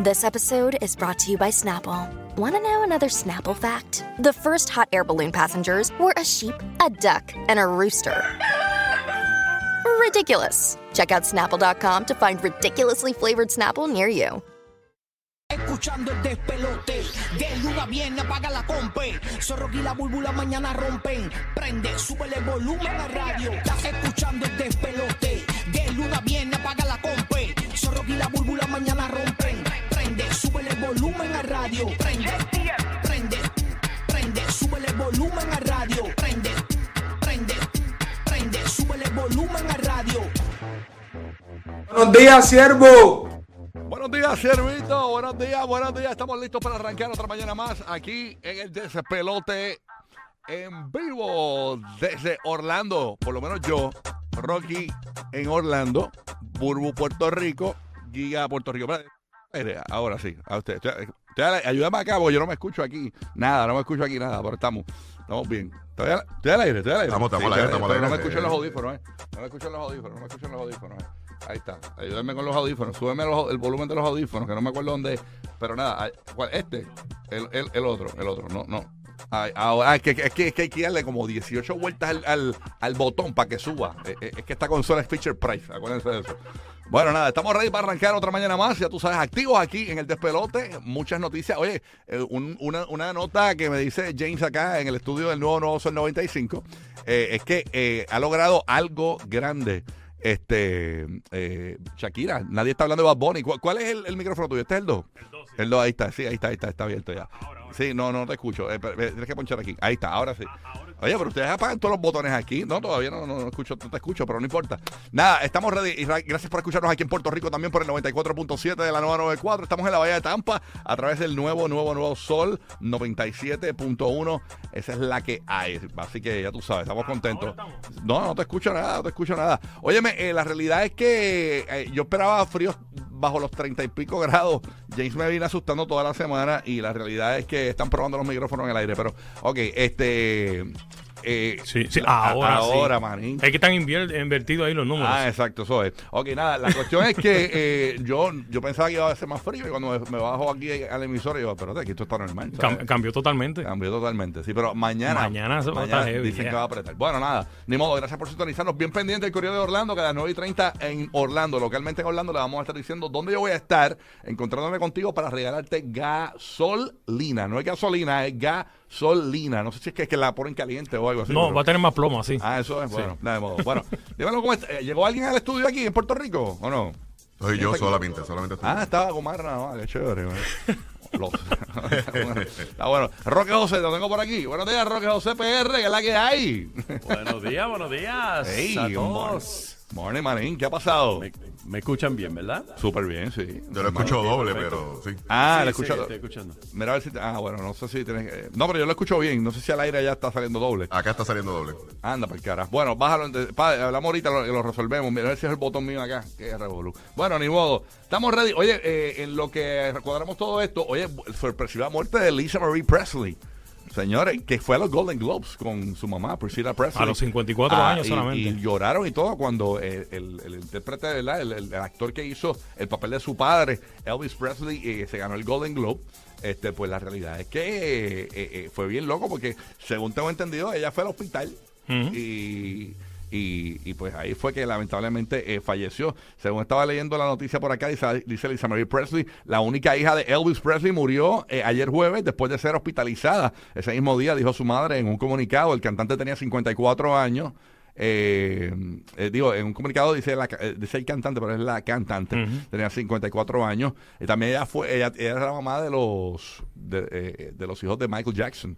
This episode is brought to you by Snapple. Want to know another Snapple fact? The first hot air balloon passengers were a sheep, a duck, and a rooster. Ridiculous. Check out snapple.com to find ridiculously flavored Snapple near you. Escuchando el despelote, de luna viene, apaga la compe. Zorro y la búlbula mañana rompen. Prende, súbele el volumen a radio. Estás escuchando el despelote, de luna viene, apaga la compe. Zorro y la búlbula mañana rompen. Volumen a radio. Prende, prende, prende, súbele el volumen a radio. Prende, prende, prende, súbele el volumen a radio. Buenos días, siervo. Buenos días, Servito. Buenos días, buenos días. Estamos listos para arrancar otra mañana más aquí en el Despelote en vivo desde Orlando. Por lo menos yo, Rocky en Orlando, Burbu, Puerto Rico, Giga, Puerto Rico. Ahora sí, a usted. Usted- Ayúdame acá, porque yo no me escucho aquí nada, no me escucho aquí nada, pero estamos, estamos bien. Estoy al, estoy al aire, estoy al aire. Estamos- estamos al aire, estamos al pero No me aire, sí. los audífonos, ¿eh? No me escucho en los audífonos, no me escucho en los audífonos, ¿eh? Ahí está. Ayúdame con los audífonos. Súbeme los- el volumen de los audífonos, que no me acuerdo dónde es. Pero nada, este, el, el, el otro, el otro, no, no. Ay, ahora, es, que, es, que, es que hay que darle como 18 vueltas al, al, al botón para que suba. Eh, eh, Es, que esta consola es feature price, acuérdense de eso. Bueno, nada, estamos ready para arrancar otra mañana más. Ya tú sabes, activos aquí en el despelote. Muchas noticias. Oye, eh, un- una, una nota que me dice James acá en el estudio del nuevo Nuevo Sol 95 eh, es que eh, ha logrado algo grande. Este, eh, Shakira, nadie está hablando de Bad Bunny. ¿Cuál, cuál es el, el micrófono tuyo? ¿Este es el 2? El 2. El 2, ahí está, sí, ahí está, ahí está, está abierto ya. Sí, no, no te escucho. Eh, pero, eh, tienes que ponchar aquí. Ahí está, ahora sí. Oye, pero ustedes apagan todos los botones aquí. No, todavía no, no, no escucho, no te escucho, pero no importa. Nada, estamos ready. Y ra- gracias por escucharnos aquí en Puerto Rico también por el 94.7 de la nueva 94. Estamos en la Bahía de Tampa a través del nuevo, nuevo, nuevo Sol 97.1. Esa es la que hay. Así que ya tú sabes, estamos contentos. No, no te escucho nada, no te escucho nada. Óyeme, eh, la realidad es que eh, yo esperaba fríos bajo los 30 y pico grados. James me viene asustando toda la semana y la realidad es que están probando los micrófonos en el aire. Pero, ok, este. Eh, Sí, sí, a- ahora, sí. ahora, manín. Es que están invertidos ahí los números. Ah, exacto, eso es. Ok, nada, la cuestión es que eh, yo, yo pensaba que iba a ser más frío y cuando me, me bajo aquí al emisor, yo, espérate, aquí esto está normal. Cam- cambió totalmente. Cambió totalmente, sí, pero mañana. Mañana se va heavy, dicen yeah. que va a apretar. Bueno, nada, ni modo, gracias por sintonizarnos. Bien pendiente el Correo de Orlando, que a las 9 y 30 en Orlando, localmente en Orlando, le vamos a estar diciendo dónde yo voy a estar, encontrándome contigo para regalarte gasolina. No es gasolina, es gasolina. No sé si es que, es que la ponen caliente o algo así. no, pero- va a tener más plomo así. Ah, eso es, bueno, nada de modo. Bueno, dímelo cómo está. Eh, ¿Llegó alguien al estudio aquí en Puerto Rico o no? Soy yo solamente, solamente estoy. Ah, estaba con Marra, nada más, qué chévere. güey. Los- Bueno, Está bueno. Roque José, lo tengo por aquí. Buenos días, Roque José PR, que es la que hay. Buenos días, buenos días Hey, a todos. Morning, manín, ¿qué ha pasado? Me, me escuchan bien, ¿verdad? Súper bien, sí. Yo lo escucho doble, perfecto. pero sí. Ah, Sí, lo he sí, escuchado. estoy escuchando. Mira a ver si. te- Ah, bueno, no sé si tienes que. No, pero yo lo escucho bien. No sé si al aire ya está saliendo doble. Acá está saliendo doble. Anda, el cara. Bueno, bájalo. pa- hablamos ahorita, lo, lo resolvemos. Mira a ver si es el botón mío acá. Qué revolú. Bueno, ni modo. Estamos ready. Oye, eh, en lo que recuadramos todo esto, oye, sorpresiva muerte de Lisa Marie Presley. Señores, que fue a los Golden Globes con su mamá, Priscilla Presley. A los 54 Ah, años y- solamente. Y lloraron y todo cuando el, el- el intérprete, ¿verdad? El, el actor que hizo el papel de su padre, Elvis Presley, eh, se ganó el Golden Globe. Este, pues la realidad es que eh, eh, fue bien loco porque, según tengo entendido, ella fue al hospital y, y, y, pues ahí fue que lamentablemente eh, falleció. Según estaba leyendo la noticia por acá, dice, dice Lisa Marie Presley, la única hija de Elvis Presley murió eh, ayer jueves después de ser hospitalizada. Ese mismo día dijo su madre en un comunicado, el cantante tenía 54 años. Eh, eh, digo, en un comunicado dice, la, eh, dice el cantante, pero es la cantante. Ujú. Tenía 54 años. Y también ella fue, ella, ella era la mamá de los de, eh, de los hijos de Michael Jackson.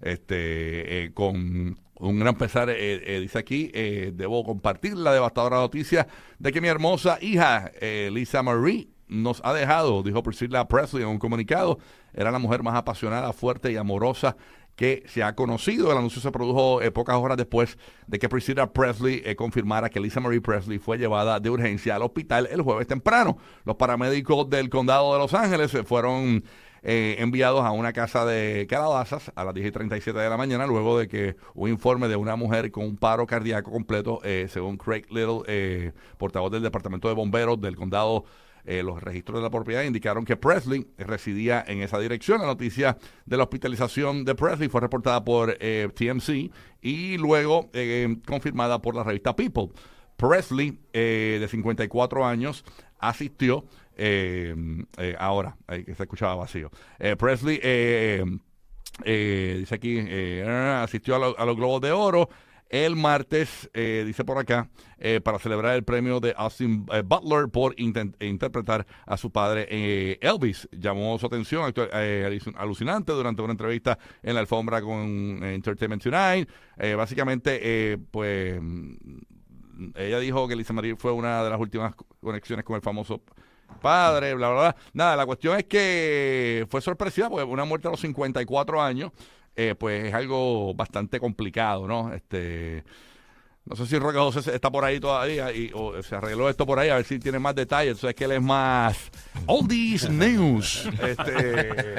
Este, con un gran pesar, eh, eh, dice aquí, eh, debo compartir la devastadora noticia de que mi hermosa hija, eh, Lisa Marie, nos ha dejado, dijo Priscilla Presley en un comunicado. Era la mujer más apasionada, fuerte y amorosa que se ha conocido. El anuncio se produjo eh, pocas horas después de que Priscilla Presley confirmara que Lisa Marie Presley fue llevada de urgencia al hospital el jueves temprano. Los paramédicos del condado de Los Ángeles fueron eh, enviados a una casa de Calabazas a las 10 y 37 de la mañana luego de que un informe de una mujer con un paro cardíaco completo, eh, según Craig Little, eh, portavoz del Departamento de Bomberos del condado eh, los registros de la propiedad indicaron que Presley residía en esa dirección. La noticia de la hospitalización de Presley fue reportada por TMC y luego confirmada por la revista People. Presley, de 54 años, asistió, eh, eh, ahora, que se escuchaba vacío, Eh, Presley, eh, eh, dice aquí, asistió a, lo- a los Globos de Oro el martes, dice por acá, para celebrar el premio de Austin Butler por interpretar a su padre Elvis. Llamó su atención, actu- alucin- alucinante, durante una entrevista en la alfombra con Entertainment Tonight. Básicamente, pues mm, ella dijo que Lisa Marie fue una de las últimas co- conexiones con el famoso padre, bla, bla, bla. Nada, la cuestión es que fue sorpresiva porque una muerte a los 54 años, eh, pues es algo bastante complicado, ¿no? Este. No sé si Roque José está por ahí todavía y, o se arregló esto por ahí, a ver si tiene más detalles. Entonces es que él es más Oldies News. Este,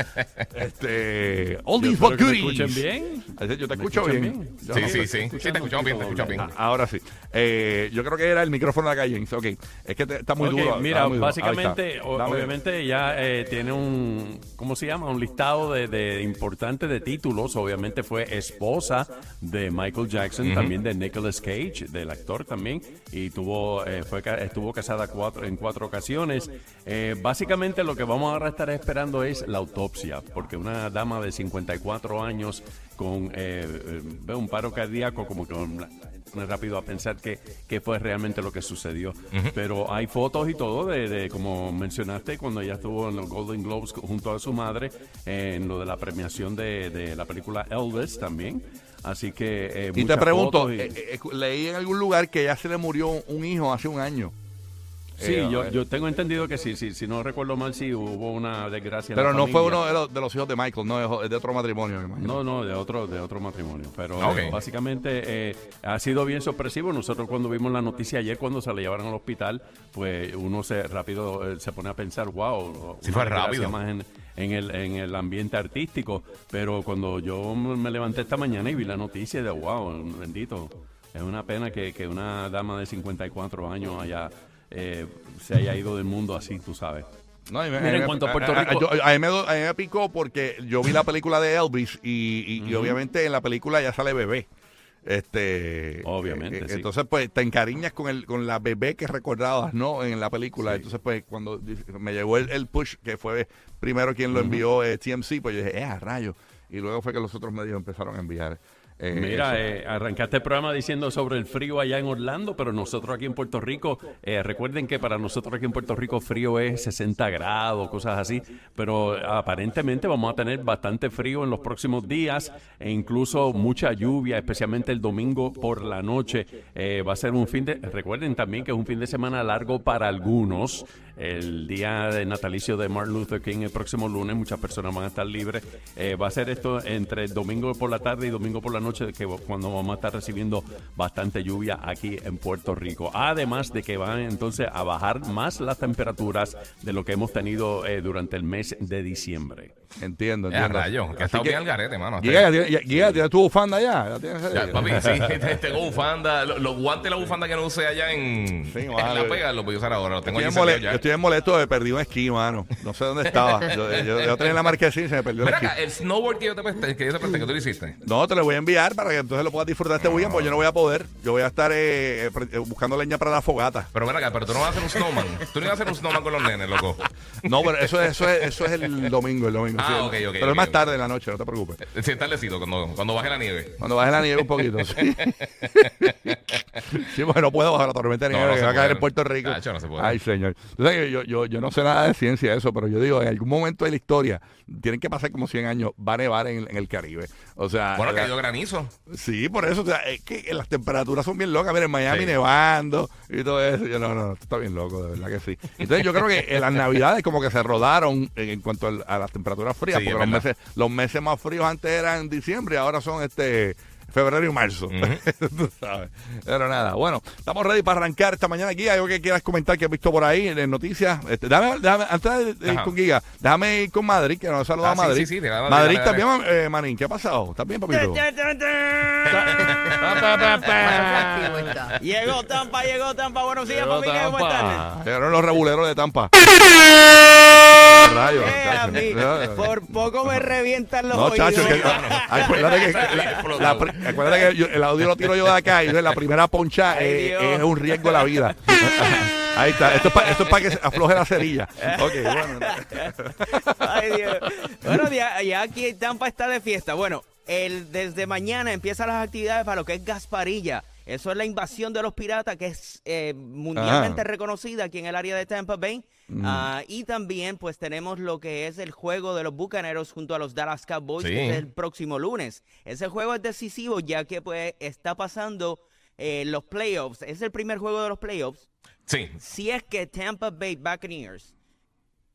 este, Yo espero but que me goodies. escuchen bien. Yo te ¿Me escucho bien. Sí, no- sí, sí. Sí, te escuchamos bien, te escuchamos bien. Ah, Ahora sí. Eh, yo creo que era el micrófono de acá, James. Ok. Es que te- está muy Ok, duro. Mira, está muy duro. básicamente, obviamente ya eh, tiene un, ¿cómo se llama? Un listado de, de importante de títulos. Obviamente fue esposa de Michael Jackson, también de Nicolas Cage, del actor también, y tuvo, eh, fue, estuvo casada cuatro, en cuatro ocasiones. Eh, básicamente lo que vamos a estar esperando es la autopsia, porque una dama de 54 años con eh, eh, un paro cardíaco, como que rápido a pensar qué, qué fue realmente lo que sucedió. Pero hay fotos y todo de, de, como mencionaste, cuando ella estuvo en los Golden Globes junto a su madre, eh, en lo de la premiación de, de la película Elvis también. Así que... eh, Y te pregunto, y- eh, eh, leí en algún lugar que ya se le murió un hijo hace un año. Sí, eh, yo, yo tengo entendido que sí, sí, si no recuerdo mal, sí hubo una desgracia. en Pero la no fue uno de los, de los hijos de Michael, no, es de otro matrimonio, me imagino. No, no, de otro, de otro matrimonio. Pero Ok. eh, básicamente eh, ha sido bien sorpresivo. Nosotros cuando vimos la noticia ayer, cuando se la llevaron al hospital, pues uno se rápido eh, se pone a pensar, wow, Sí, fue rápido. más en, en el, en el ambiente artístico. Pero cuando yo me levanté esta mañana y vi la noticia, de wow, bendito. Es una pena que, que una dama de 54 años haya, eh, se haya ido del mundo así, tú sabes. No, y me- Mira, en cuanto a Puerto a- a- Rico- yo- a, mí me, a me picó porque yo vi la película de Elvis y, y- y obviamente en la película ya sale bebé. Este, Obviamente, eh, sí. Entonces, pues te encariñas con el con la bebé que recordabas, ¿no? En la película. Sí. Entonces, pues cuando me llegó el, el push, que fue primero quien lo envió eh, TMC, pues yo dije, eh, a rayo. Y luego fue que los otros medios empezaron a enviar. Eh, Mira, eh, arrancaste el programa diciendo sobre el frío allá en Orlando, pero nosotros aquí en Puerto Rico, eh, recuerden que para nosotros aquí en Puerto Rico frío es 60 grados, cosas así, pero aparentemente vamos a tener bastante frío en los próximos días e incluso mucha lluvia, especialmente el domingo por la noche. Eh, va a ser un fin de, recuerden también que es un fin de semana largo para algunos. El día de natalicio de Martin Luther King el próximo lunes, muchas personas van a estar libres. Eh, va a ser esto entre domingo por la tarde y domingo por la noche, que cuando vamos a estar recibiendo bastante lluvia aquí en Puerto Rico. Además de que van entonces a bajar más las temperaturas de lo que hemos tenido eh, durante el mes de diciembre. Entiendo, Ya, entiendo. rayo, que estado bien al garete, mano. ya- ya- ¿tienes tu bufanda ya? Ya, papi, sí, tengo bufanda. Los, los guantes de la bufanda que no usé allá en, Sí, en vale. La Pega los voy a usar ahora. Los tengo yo ya. Estoy molesto de perdí un esquí, mano. No sé dónde estaba. Yo, yo, yo tenía en la marquesina y se me perdió el Mira esquí. acá, el snowboard que yo te presté, que yo te presté, que tú lo hiciste. No, te lo voy a enviar para que entonces lo puedas disfrutar este weekend, porque yo no voy a poder. Yo voy a estar eh, eh, pre- eh, buscando leña para la fogata. Pero ven acá, pero tú no vas a hacer un snowman. Tú no vas a hacer un snowman con los nenes, loco. No, pero eso, es- eso, es, eso es el domingo, el domingo. Ah, sí. ok, ok, Pero ok, es más ok. tarde en la noche, no te preocupes. Si es tardecito, cuando, cuando baje la nieve. Cuando baje la nieve un poquito. Sí, sí porque no puedo bajar la tormenta de No, nieve no que se va a caer puede. en Puerto Rico. Tacho, no se puede. Ay, señor. Yo, yo, yo no sé nada de ciencia de eso, pero yo digo, en algún momento de la historia, tienen que pasar como 100 años, va a nevar en, en el Caribe. O sea, Bueno, la- ha ido granizo. Sí, por eso, o sea, es que las temperaturas son bien locas. Mira, en Miami Sí. nevando y todo eso. Yo, no, no, esto está bien loco, de verdad que sí. Entonces, yo creo que en las navidades como que se rodaron en, en cuanto a las temperaturas frías, Sí, porque los meses, los meses más fríos antes eran en diciembre y ahora son este febrero y marzo. Tú sabes. Pero nada, bueno, estamos ready para arrancar esta mañana aquí. Hay algo que quieras comentar que has visto por ahí en noticias. Este, déjame, déjame- antes de ir Ajá. con Giga, déjame ir con Madrid, que nos saluda Ah, a sí, Madrid. sí, sí, dale, dale, Madrid, dale, ¿estás bien, eh, Manín? ¿Qué ha pasado? ¿Estás bien, papito? Llegó Tampa, llegó Tampa. Buenos días, familia. ¿Cómo Tampa. están? Llegaron los rebuleros de Tampa. Rayos. Eh, a mí, por poco me revientan los No, oídos. chacho, que, acuérdate que, la- la pri- acuérdate que yo- el audio lo tiro yo de acá y la primera poncha Ay, eh, es un riesgo de la vida. Ahí está. Esto es para esto es pa que se afloje la cerilla. Ok, bueno. Ay, Dios. Bueno, ya, ya aquí Tampa está de fiesta. Bueno, el, desde mañana empiezan las actividades para lo que es Gasparilla. Eso es la invasión de los piratas, que es eh, mundialmente Ajá. reconocida aquí en el área de Tampa Bay. Ah, y también, pues, tenemos lo que es el juego de los Bucaneros junto a los Dallas Cowboys, Sí. que es el próximo lunes. Ese juego es decisivo, ya que, pues, está pasando eh, los playoffs. Es el primer juego de los playoffs Sí. si es que Tampa Bay Buccaneers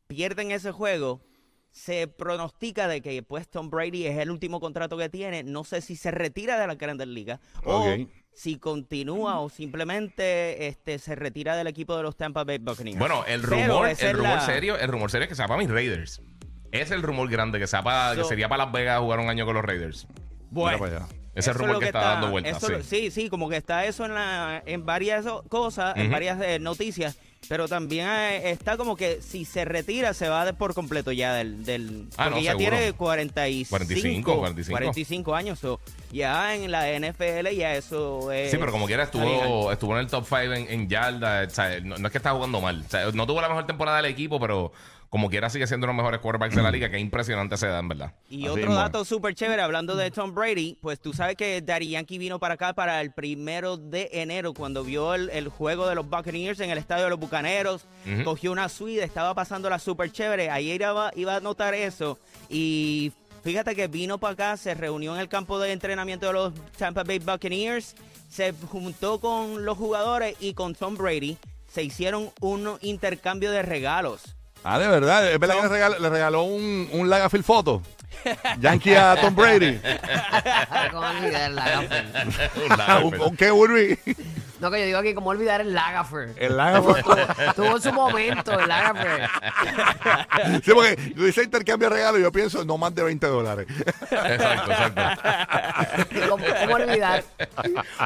pierden ese juego, se pronostica de que pues Tom Brady es el último contrato que tiene. No sé si se retira de la Grandes Ligas Ok. o si continúa o simplemente este se retira del equipo de los Tampa Bay Buccaneers. Bueno, el rumor, el rumor la- serio, el rumor serio es que sea para mis Raiders. Es el rumor grande que para, que So- sería para Las Vegas jugar un año con los Raiders. Bueno. Ese rumor es lo que, está, dando vueltas. sí. sí, sí, como que está eso en, la, en varias cosas, en varias eh, noticias, pero también eh, está como que si se retira se va de por completo ya del... del Ah, porque no, ya seguro. tiene 45, 45, 45. 45 años, so, ya en la NFL ya eso es... Sí, pero como quiera estuvo, estuvo en el top 5 en, en yardas. o sea, no, no es que está jugando mal. O sea, no tuvo la mejor temporada del equipo, pero como quiera sigue siendo uno de los mejores quarterbacks de la liga. Que impresionante se da, en verdad. Y Así otro dato súper chévere, hablando de Tom Brady, pues tú sabes que Daddy Yankee vino para acá para el primero de enero, cuando vio el, el juego de los Buccaneers en el estadio de los Bucaneros, cogió una suite, estaba pasando la súper chévere, ayer iba, iba a notar eso, y fíjate que vino para acá, se reunió en el campo de entrenamiento de los Tampa Bay Buccaneers, se juntó con los jugadores y con Tom Brady, se hicieron un intercambio de regalos. Ah, de verdad. Es verdad que le regaló, le regaló un, un Lagafield foto. Yankee a Tom Brady. ¿Cómo olvidar el Lagafer? Un lado, ¿Un, un qué, Urbi? No, que yo digo aquí, ¿cómo olvidar el Lagafer? El Lagafer. Tuvo, su momento el Lagafer. Sí, porque yo dice intercambio de regalo y yo pienso no más de 20 dólares. Exacto, exacto. ¿Cómo, cómo olvidar?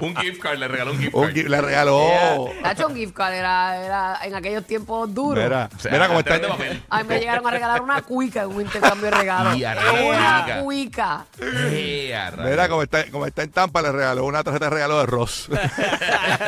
un gift card, le regaló un gift Un card. gi- le regaló. Nacho, un gift card era, era en aquellos tiempos duros. Mira, O sea, mira cómo está. tres de papel. A mí me llegaron a regalar una cuica en un intercambio de. Y a Una rica. cuica. Eh. Mira cómo está, como está en Tampa, le regaló una tarjeta de regalo de Ross.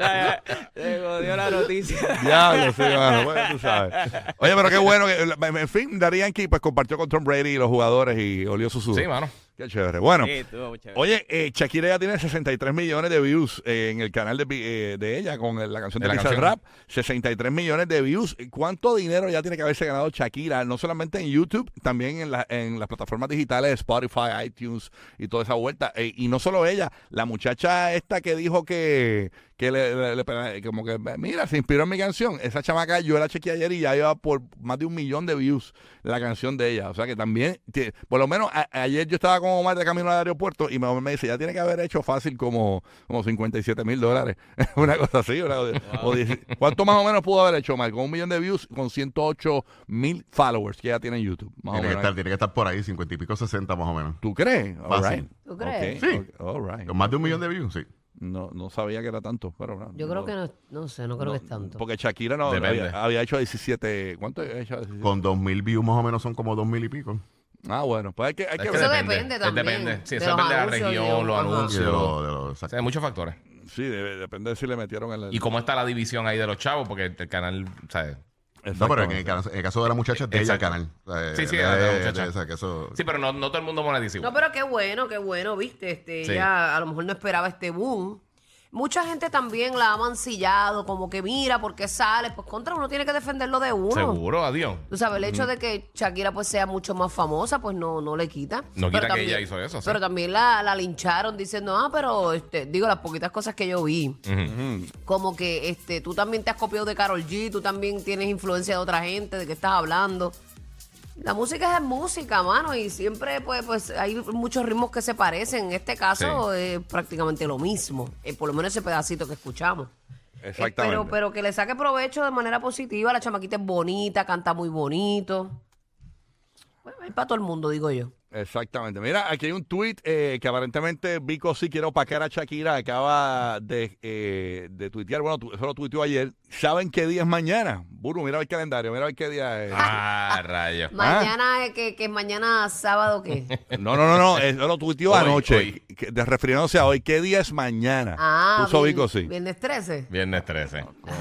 ya, se jodió la noticia. Diablo, sí, mano. Bueno, tú sabes. Oye, pero qué bueno. que- En fin, Daddy Yankee pues compartió con Tom Brady y los jugadores y olió su sudor. Sí, mano. Qué chévere. Bueno. Sí, chévere. Oye, eh, Shakira ya tiene 63 millones de views eh, en el canal de, eh, de ella con la canción de, De la canción. Rap. 63 millones de views. ¿Cuánto dinero ya tiene que haberse ganado Shakira? No solamente en YouTube, también en, la- en las plataformas digitales, Spotify, iTunes y toda esa vuelta. Eh, y no solo ella, la muchacha esta que dijo que, que le, le- le- como que, mira, se inspiró en mi canción. Esa chamaca, yo la chequeé ayer y ya iba por más de un millón de views la canción de ella. O sea que también, por lo menos a- ayer yo estaba con Omar de camino al aeropuerto y mi mamá me dice, ya tiene que haber hecho fácil como, como 57 mil dólares. una cosa así. una- o dieci- ¿Cuánto más o menos pudo haber hecho Omar? Con un millón de views, con 108 mil followers que ya tiene en YouTube. Más o Tiene que, menos. estar, tiene que estar por ahí, 50 y pico, 60 más o menos. ¿Tú crees? All Fácil. right. ¿Tú crees? Sí. ok, all right. Con más de un millón de views, sí. No, no sabía que era tanto, pero no, Yo creo que no, no sé, no creo no, que es tanto. Porque Shakira no Depende. había, había hecho 17. ¿Cuánto había hecho? 17? Con 2000 views más o menos son como 2000 y pico. Ah, bueno, pues hay que, hay que Es que Eso ver. depende también Depende. Sí, de eso depende de la región, de- los de anuncios. lo- de lo- O exacto. sea, hay muchos factores. Sí, debe- depende de si le metieron en el. Y cómo está la división ahí de los chavos, porque el canal, ¿sabes? No, pero en el, caso- en el caso de la muchacha es de ella el canal. Sí, sí, de- de la muchacha. de esa, que eso- Sí, pero no, no todo el mundo monetiza igual. No, pero qué bueno, qué bueno, viste. Este, Sí. Ella a lo mejor no esperaba este boom. Mucha gente también la ha mancillado, como que mira, ¿por qué sale? Pues contra uno tiene que defenderlo de uno. Seguro, adiós. Tú sabes, el hecho de que Shakira pues sea mucho más famosa, pues no, no le quita. No Pero quita que ella hizo eso, sí. Pero también la, la lincharon diciendo, ah, pero este, digo, las poquitas cosas que yo vi, como que este, tú también te has copiado de Carol G, tú también tienes influencia de otra gente, de qué estás hablando. La música es música, mano, y siempre pues, pues hay muchos ritmos que se parecen. En este caso es prácticamente lo mismo, eh, por lo menos ese pedacito que escuchamos. Eh, Exactamente. pero, pero que le saque provecho de manera positiva. La chamaquita es bonita, canta muy bonito. Bueno, es para todo el mundo, digo yo. Exactamente. Mira, aquí hay un tweet eh, que aparentemente Vico sí quiere opacar a Shakira. Acaba de, eh, de tuitear. Bueno, tu- eso lo tuiteó ayer. ¿Saben qué día es mañana? Buru, mira el calendario. Mira qué día es. Ah, rayos. Mañana, es que, que mañana sábado, ¿qué? No, no, no, no. Eso lo tuiteó anoche. que- de- refiriéndose a hoy. ¿Qué día es mañana? Ah, Puso vier- Vico sí. Viernes 13. Viernes 13.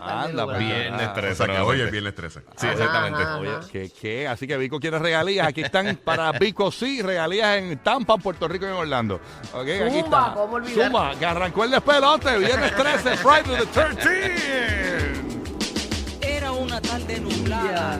Anda, pues. Viernes Ah, 13. O sea que hoy es viernes 13. Sí, exactamente. Ajá, Oye, ajá. ¿qué, qué? Así que Vico quiere regalías. Aquí están para Vico sí, regalías en Tampa, Puerto Rico y en Orlando. Ok, aquí Zumba, está. ¿cómo olvidar? Zumba, que arrancó el despelote. Viernes 13, Friday the 13th. Era una tarde nublada.